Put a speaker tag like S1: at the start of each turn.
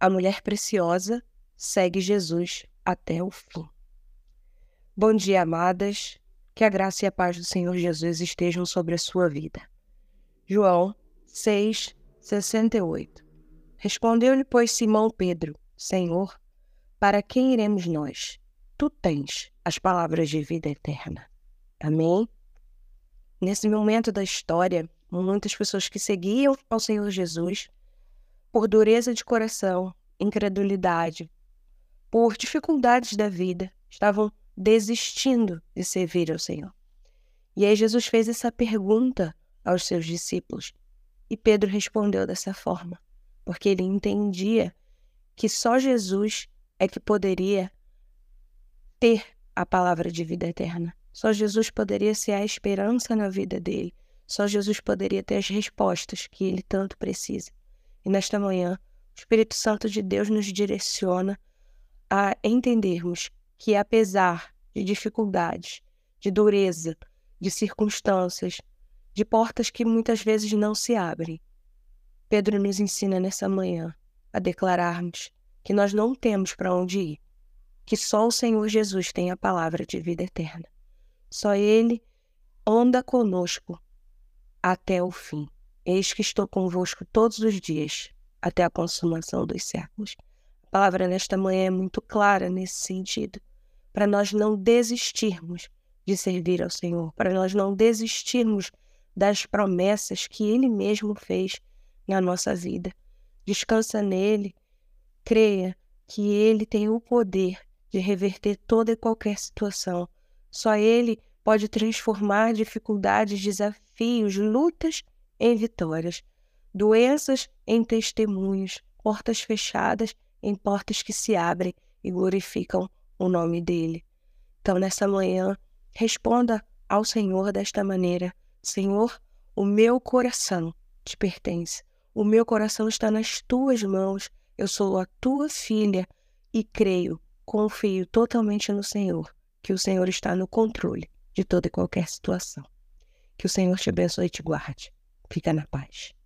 S1: a mulher preciosa segue Jesus até o fim. Bom dia, amadas. Que a graça e a paz do Senhor Jesus estejam sobre a sua vida. João 6, 68 Respondeu-lhe, pois, Simão Pedro: Senhor, para quem iremos nós? Tu tens as palavras de vida eterna. Amém? Nesse momento da história, muitas pessoas que seguiam ao Senhor Jesus, por dureza de coração, incredulidade, por dificuldades da vida, estavam desistindo de servir ao Senhor. E aí Jesus fez essa pergunta aos seus discípulos e Pedro respondeu dessa forma, porque ele entendia que só Jesus é que poderia ter a palavra de vida eterna. Só Jesus poderia ser a esperança na vida dele. Só Jesus poderia ter as respostas que ele tanto precisa. E nesta manhã, o Espírito Santo de Deus nos direciona a entendermos que, apesar de dificuldades, de dureza, de circunstâncias, de portas que muitas vezes não se abrem, Pedro nos ensina nessa manhã a declararmos que nós não temos para onde ir, que só o Senhor Jesus tem a palavra de vida eterna. Só Ele anda conosco até o fim. Eis que estou convosco todos os dias, até a consumação dos séculos. A palavra nesta manhã é muito clara nesse sentido, para nós não desistirmos de servir ao Senhor, para nós não desistirmos das promessas que Ele mesmo fez na nossa vida. Descansa nele, creia que Ele tem o poder de reverter toda e qualquer situação. Só Ele pode transformar dificuldades, desafios, lutas em vitórias, doenças em testemunhos, portas fechadas em portas que se abrem e glorificam o nome dele. Então, nessa manhã, responda ao Senhor desta maneira: Senhor, o meu coração te pertence. O meu coração está nas tuas mãos. Eu sou a tua filha e creio, confio totalmente no Senhor, que o Senhor está no controle de toda e qualquer situação. Que o Senhor te abençoe e te guarde. Fica na paz.